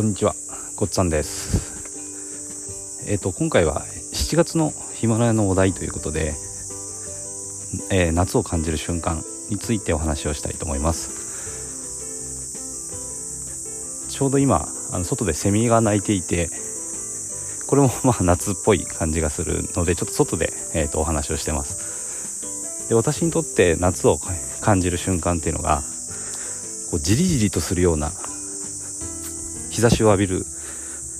こんにちは、ごっつぁんです。えっ、と、今回は7月のヒマラヤのお題ということで、えー夏を感じる瞬間についてお話をしたいと思います。ちょうど今、あの外でセミが鳴いていて、これもまあ夏っぽい感じがするので、ちょっと外で、えー、とお話をしてます。で、私にとって夏を感じる瞬間っていうのが、こうじりじりとするような日差しを浴びる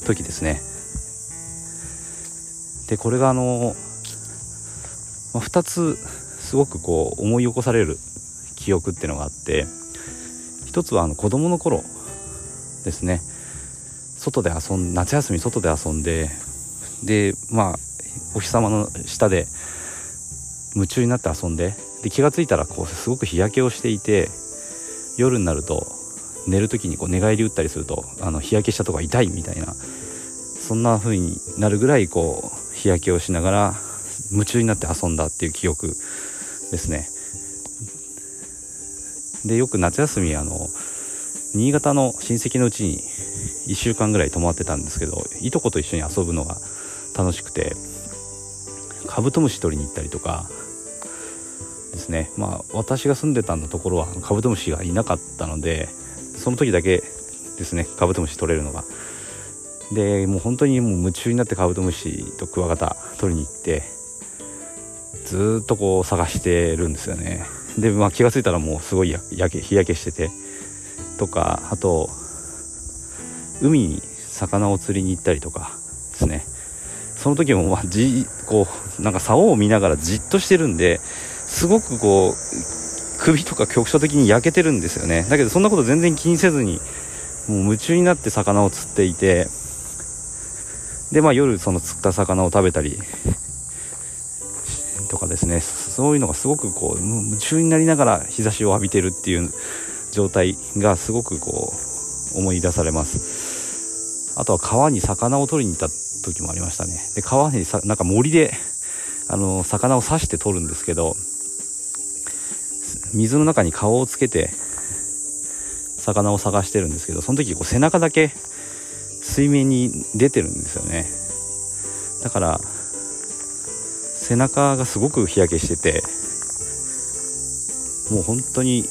時ですね。でこれがあの、まあ、2つすごくこう思い起こされる記憶っていうのがあって一つはあの子供の頃ですね。外で遊ん夏休み外で遊んででまあお日様の下で夢中になって遊んでで気が付いたらこうすごく日焼けをしていて夜になると寝る時にこう寝返り打ったりするとあの日焼けしたとこ痛いみたいなそんな風になるぐらいこう日焼けをしながら夢中になって遊んだっていう記憶ですね。でよく夏休みあの新潟の親戚のうちに1週間ぐらい泊まってたんですけどいとこと一緒に遊ぶのが楽しくてカブトムシ取りに行ったりとかですね。まあ私が住んでたのところはカブトムシがいなかったのでその時だけですねカブトムシ取れるのが。でもう本当にもう夢中になってカブトムシとクワガタ取りに行ってずっとこう探してるんですよね。で、まあ、気が付いたらもうすごい焼け日焼けしててとかあと海に魚を釣りに行ったりとかですね。その時もまあじこうなんか竿を見ながらじっとしてるんですごくこう首とか局所的に焼けてるんですよね。だけどそんなこと全然気にせずにもう夢中になって魚を釣っていてでまあ夜その釣った魚を食べたりとかですね。そういうのがすごくこう夢中になりながら日差しを浴びてるっていう状態がすごくこう思い出されます。あとは川に魚を取りに行った時もありましたね。で川にさなんか森であの魚を刺して取るんですけど水の中に顔をつけて魚を探してるんですけどその時こう背中だけ水面に出てるんですよね。だから背中がすごく日焼けしててもう本当に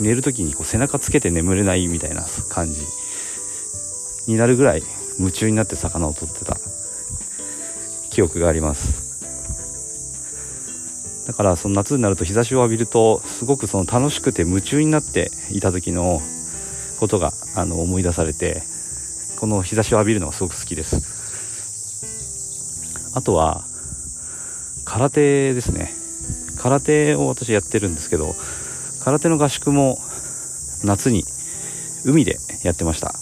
寝る時にこう背中つけて眠れないみたいな感じになるぐらい夢中になって魚を取ってた記憶があります。だからその夏になると日差しを浴びるとすごくその楽しくて夢中になっていた時のことがあの思い出されてこの日差しを浴びるのがすごく好きです。あとは空手ですね。空手を私やってるんですけど空手の合宿も夏に海でやってました。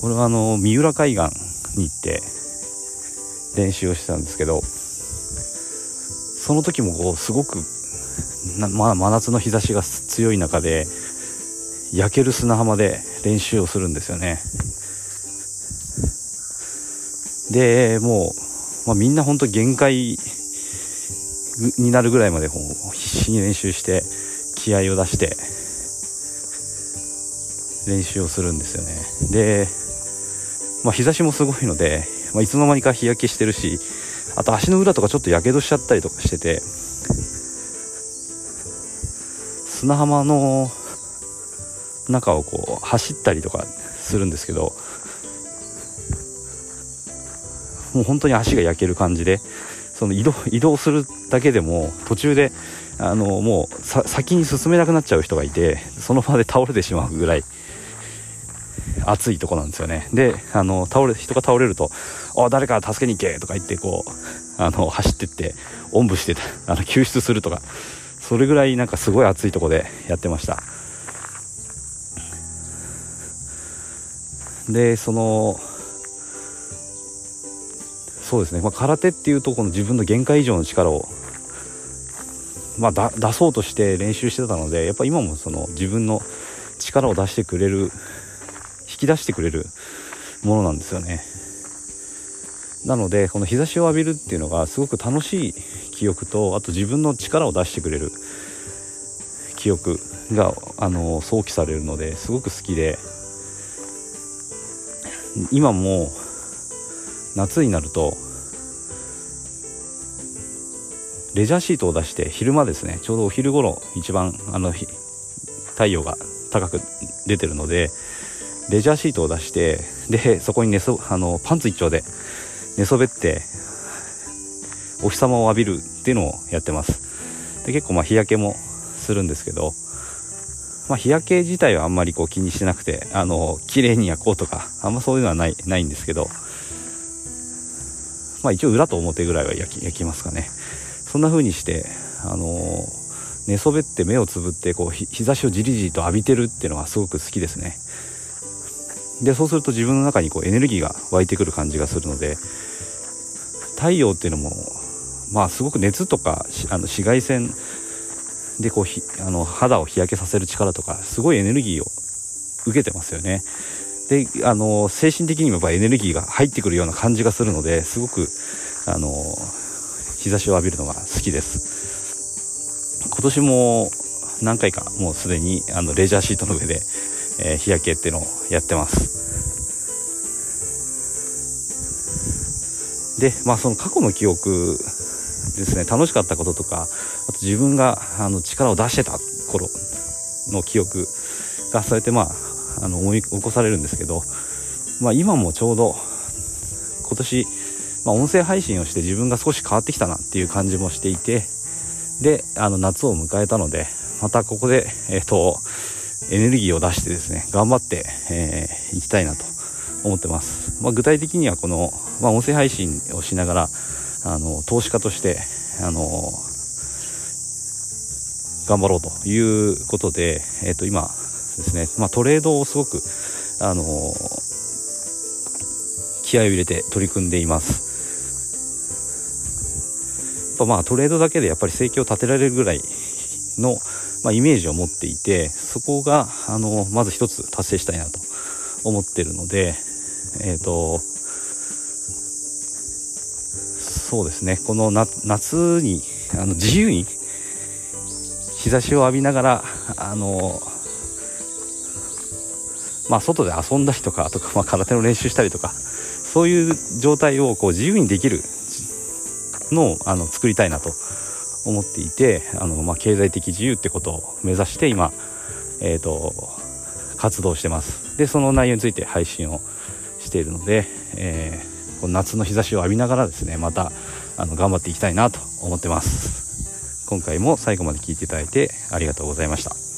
これはあの三浦海岸に行って練習をしてたんですけどその時もこうすごく な、まあ、真夏の日差しが強い中で焼ける砂浜で練習をするんですよね。でもう、まあ、みんな本当限界になるぐらいまでこう必死に練習して気合を出して練習をするんですよね。で、まあ、日差しもすごいので、まあ、いつの間にか日焼けしてるしあと足の裏とかちょっとやけどしちゃったりとかしてて砂浜の中をこう走ったりとかするんですけどもう本当に足が焼ける感じでその移動移動するだけでも途中であのもう先に進めなくなっちゃう人がいてその場で倒れてしまうぐらい暑いとこなんですよね。であの倒れ人が倒れると「あ誰か助けに行け」とか言ってこうあの走ってっておんぶしてあの救出するとかそれぐらいなんかすごい暑いとこでやってました。でそのそうですね、まあ、空手っていうとこの自分の限界以上の力を、まあ、出そうとして練習してたのでやっぱ今もその自分の力を出してくれるき出してくれるものなんですよね。なのでこの日差しを浴びるっていうのがすごく楽しい記憶とあと自分の力を出してくれる記憶があの想起されるのですごく好きで今も夏になるとレジャーシートを出して昼間ですねちょうどお昼頃一番あの太陽が高く出てるのでレジャーシートを出してでそこに寝そあのパンツ一丁で寝そべってお日様を浴びるっていうのをやってます。で結構まあ日焼けもするんですけど、まあ、日焼け自体はあんまりこう気にしてなくてあの綺麗に焼こうとかあんまそういうのはないないんですけどまあ一応裏と表ぐらいは焼き焼きますかね。そんな風にしてあの寝そべって目をつぶってこう日差しをじりじりと浴びてるっていうのがすごく好きですね。でそうすると自分の中にこうエネルギーが湧いてくる感じがするので太陽っていうのもまあすごく熱とかあの紫外線でこうひあの肌を日焼けさせる力とかすごいエネルギーを受けてますよね。であの精神的にもやっぱエネルギーが入ってくるような感じがするのですごくあの日差しを浴びるのが好きです。今年も何回かもうすでにあのレジャーシートの上で、えー、日焼けっていうのをやってます。でまあその過去の記憶ですね。楽しかったこととかあと自分があの力を出してた頃の記憶がそうやってまああの思い起こされるんですけど、まあ、今もちょうど今年まあ、音声配信をして自分が少し変わってきたなっていう感じもしていてであの夏を迎えたのでまたここで、えーと、エネルギーを出してですね頑張って、えー、きたいなと思ってます、まあ、具体的にはこの、まあ、音声配信をしながらあの投資家としてあの頑張ろうということで、えー、と今ですね、まあ、トレードをすごくあの気合を入れて取り組んでいます。ぱまあトレードだけでやっぱり生計を立てられるぐらいの、まあ、イメージを持っていてそこがあのまず一つ達成したいなと思ってるのでえっ、ー、とそうですね。この夏にあの自由に日差しを浴びながらあのまあ外で遊んだりとかとか、まあ、空手の練習したりとかそういう状態をこう自由にできるのをあの作りたいなと思っていてあの、まあ、経済的自由ってことを目指して今、えーと、活動してます。でその内容について配信をしているので、えー、この夏の日差しを浴びながらですねまたあの頑張っていきたいなと思ってます。今回も最後まで聞いていただいてありがとうございました。